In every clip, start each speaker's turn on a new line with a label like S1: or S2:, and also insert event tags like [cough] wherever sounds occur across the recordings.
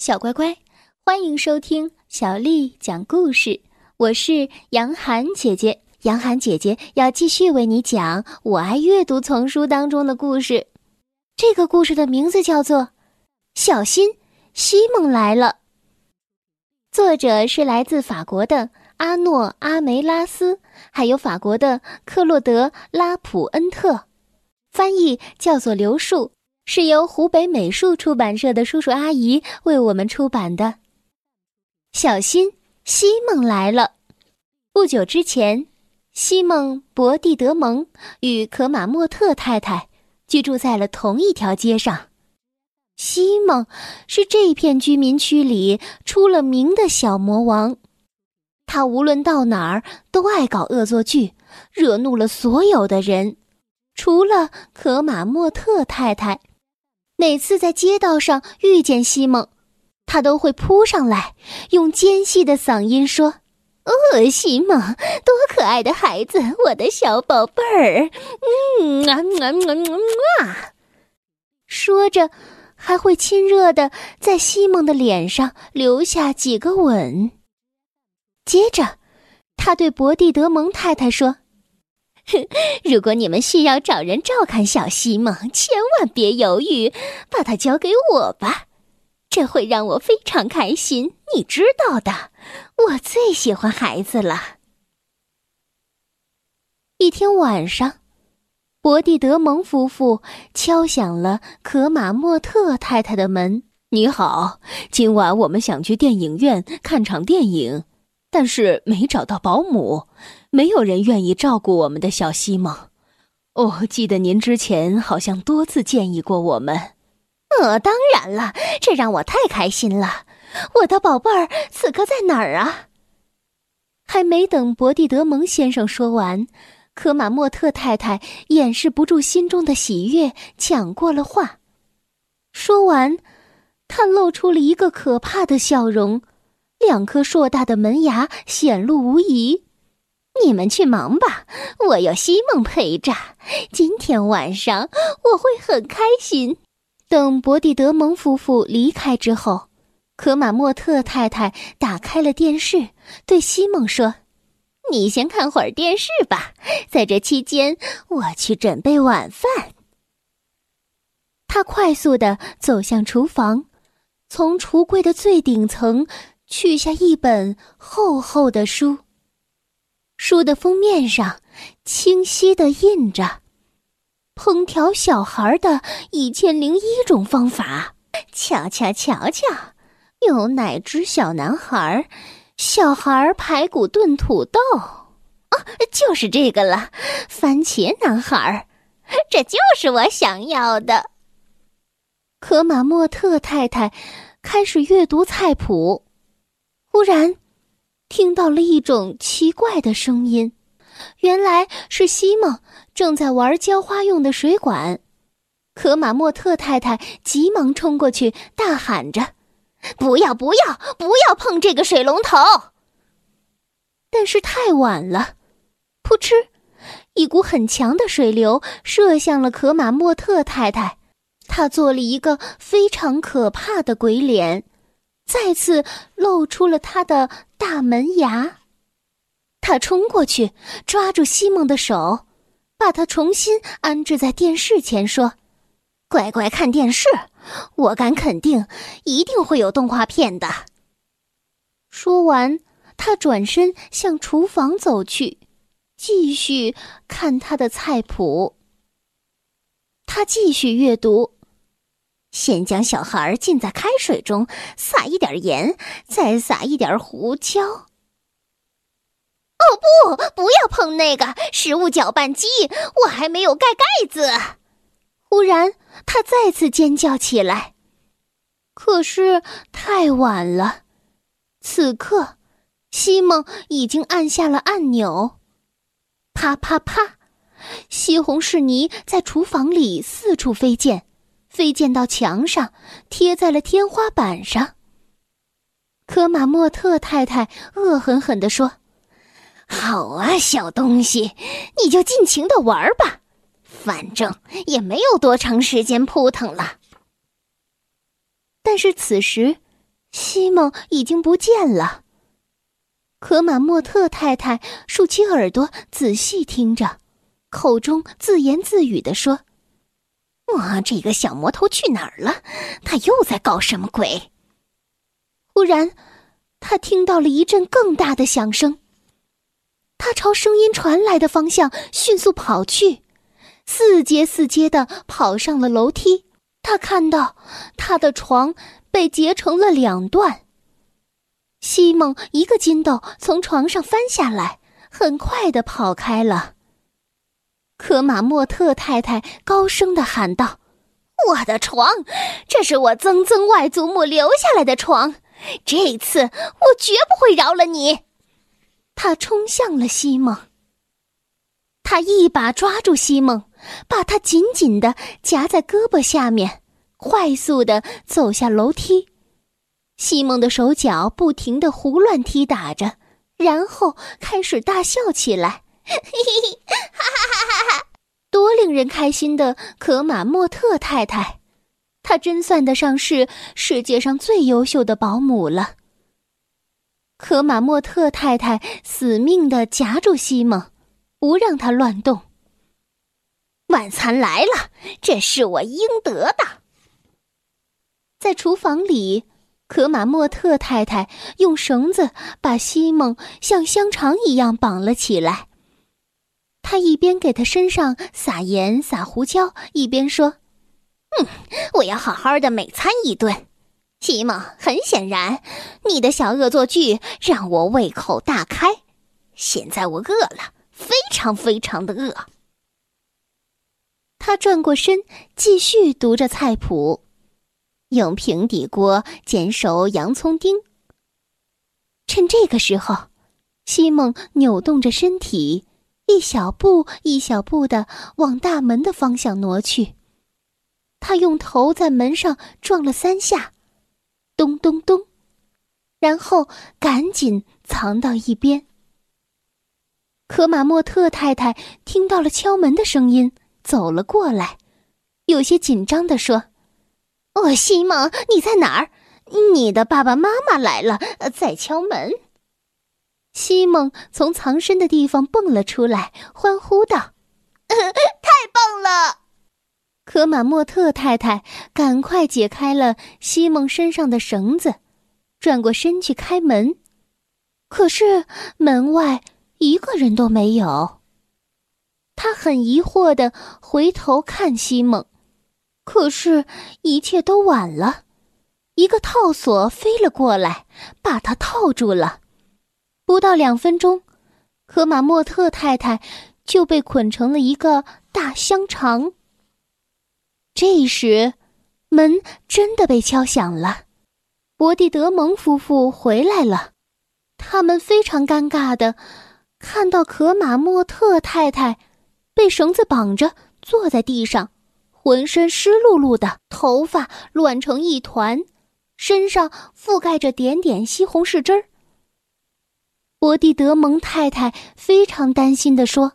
S1: 小乖乖，欢迎收听小丽讲故事。我是杨涵姐姐，杨涵姐姐要继续为你讲《我爱阅读》丛书当中的故事。这个故事的名字叫做《小心，西蒙来了》。作者是来自法国的阿诺·阿梅拉斯，还有法国的克洛德·拉普恩特，翻译叫做刘树。是由湖北美术出版社的叔叔阿姨为我们出版的。小心，西蒙来了。不久之前，西蒙·博蒂德蒙与可马莫特太太居住在了同一条街上。西蒙是这片居民区里出了名的小魔王，他无论到哪儿都爱搞恶作剧，惹怒了所有的人，除了可马莫特太太。每次在街道上遇见西蒙，他都会扑上来，用尖细的嗓音说：“哦，西蒙，多可爱的孩子，我的小宝贝儿，嗯啊啊啊啊！”说着，还会亲热的在西蒙的脸上留下几个吻。接着，他对博蒂德蒙太太说。[laughs] 如果你们需要找人照看小西蒙，千万别犹豫，把他交给我吧，这会让我非常开心。你知道的，我最喜欢孩子了。一天晚上，博蒂德蒙夫妇敲响了可马莫特太太的门。
S2: 你好，今晚我们想去电影院看场电影。但是没找到保姆，没有人愿意照顾我们的小西蒙。哦，记得您之前好像多次建议过我们。
S1: 呃，当然了，这让我太开心了。我的宝贝儿，此刻在哪儿啊？还没等博蒂德蒙先生说完，科马莫特太太掩饰不住心中的喜悦，抢过了话。说完，他露出了一个可怕的笑容。两颗硕大的门牙显露无遗。你们去忙吧，我有西蒙陪着。今天晚上我会很开心。等博蒂德蒙夫妇离开之后，可马莫特太太打开了电视，对西蒙说：“你先看会儿电视吧，在这期间我去准备晚饭。”他快速的走向厨房，从橱柜的最顶层。取下一本厚厚的书，书的封面上清晰的印着“烹调小孩的一千零一种方法”。瞧瞧瞧瞧，有奶汁小男孩，小孩排骨炖土豆，啊，就是这个了，番茄男孩，这就是我想要的。可马莫特太太开始阅读菜谱。忽然，听到了一种奇怪的声音，原来是西蒙正在玩浇花用的水管。可马莫特太太急忙冲过去，大喊着：“不要，不要，不要碰这个水龙头！”但是太晚了，噗嗤，一股很强的水流射向了可马莫特太太，她做了一个非常可怕的鬼脸。再次露出了他的大门牙，他冲过去抓住西蒙的手，把他重新安置在电视前，说：“乖乖看电视，我敢肯定，一定会有动画片的。”说完，他转身向厨房走去，继续看他的菜谱。他继续阅读。先将小孩浸在开水中，撒一点盐，再撒一点胡椒。哦不，不要碰那个食物搅拌机，我还没有盖盖子。忽然，他再次尖叫起来，可是太晚了。此刻，西蒙已经按下了按钮，啪啪啪，西红柿泥在厨房里四处飞溅。飞溅到墙上，贴在了天花板上。科马莫特太太恶狠狠地说：“好啊，小东西，你就尽情的玩吧，反正也没有多长时间扑腾了。”但是此时，西蒙已经不见了。可马莫特太太竖起耳朵仔细听着，口中自言自语地说：“哇，这个小魔头去哪儿了？他又在搞什么鬼？”忽然，他听到了一阵更大的响声。他朝声音传来的方向迅速跑去，四阶四阶的跑上了楼梯。他看到他的床被截成了两段。西蒙一个筋斗从床上翻下来，很快的跑开了。可马莫特太太高声的喊道：“我的床，这是我曾曾外祖母留下来的床，这次我绝不会饶了你！”他冲向了西蒙，他一把抓住西蒙，把他紧紧的夹在胳膊下面，快速的走下楼梯。西蒙的手脚不停的胡乱踢打着，然后开始大笑起来，嘿嘿，哈哈哈哈哈多令人开心的可马莫特太太，她真算得上是世界上最优秀的保姆了。可马莫特太太死命的夹住西蒙，不让他乱动。晚餐来了，这是我应得的。在厨房里。可马莫特太太用绳子把西蒙像香肠一样绑了起来。他一边给他身上撒盐撒胡椒，一边说：“嗯，我要好好的美餐一顿。”西蒙，很显然，你的小恶作剧让我胃口大开。现在我饿了，非常非常的饿。他转过身，继续读着菜谱。用平底锅煎熟洋葱丁。趁这个时候，西蒙扭动着身体，一小步一小步的往大门的方向挪去。他用头在门上撞了三下，咚咚咚，然后赶紧藏到一边。可马莫特太太听到了敲门的声音，走了过来，有些紧张的说。哦，西蒙，你在哪儿？你的爸爸妈妈来了，在敲门。西蒙从藏身的地方蹦了出来，欢呼道：“ [laughs] 太棒了！”可马莫特太太赶快解开了西蒙身上的绳子，转过身去开门。可是门外一个人都没有。他很疑惑的回头看西蒙。可是，一切都晚了。一个套索飞了过来，把他套住了。不到两分钟，可马莫特太太就被捆成了一个大香肠。这时，门真的被敲响了。伯蒂德蒙夫妇回来了，他们非常尴尬的看到可马莫特太太被绳子绑着坐在地上。浑身湿漉漉的，头发乱成一团，身上覆盖着点点西红柿汁儿。伯蒂德蒙太太非常担心的说：“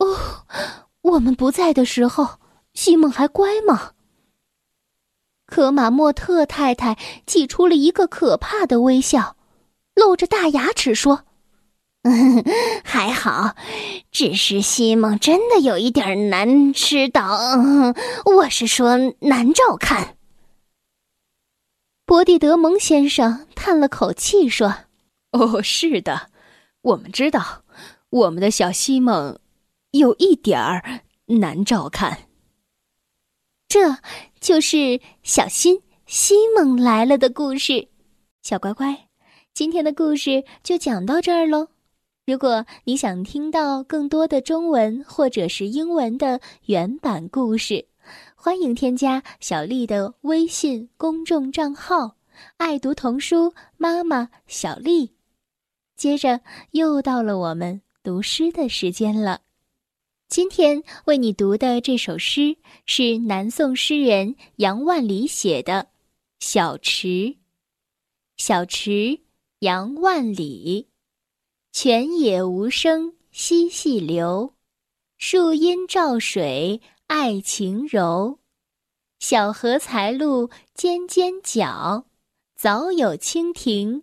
S1: 哦，我们不在的时候，西蒙还乖吗？”可马莫特太太挤出了一个可怕的微笑，露着大牙齿说。嗯，[laughs] 还好，只是西蒙真的有一点难吃到，我是说难照看。伯蒂德蒙先生叹了口气说：“
S2: 哦，是的，我们知道，我们的小西蒙有一点儿难照看。
S1: 这就是小新西蒙来了的故事。小乖乖，今天的故事就讲到这儿喽。”如果你想听到更多的中文或者是英文的原版故事，欢迎添加小丽的微信公众账号“爱读童书妈妈小丽”。接着又到了我们读诗的时间了。今天为你读的这首诗是南宋诗人杨万里写的《小池》。小池，杨万里。泉眼无声惜细流，树阴照水爱晴柔。小荷才露尖尖角，早有蜻蜓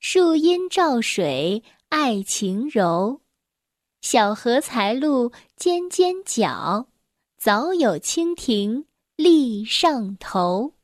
S1: 树阴照水爱晴柔。小荷才露尖尖角，早有蜻蜓立上头。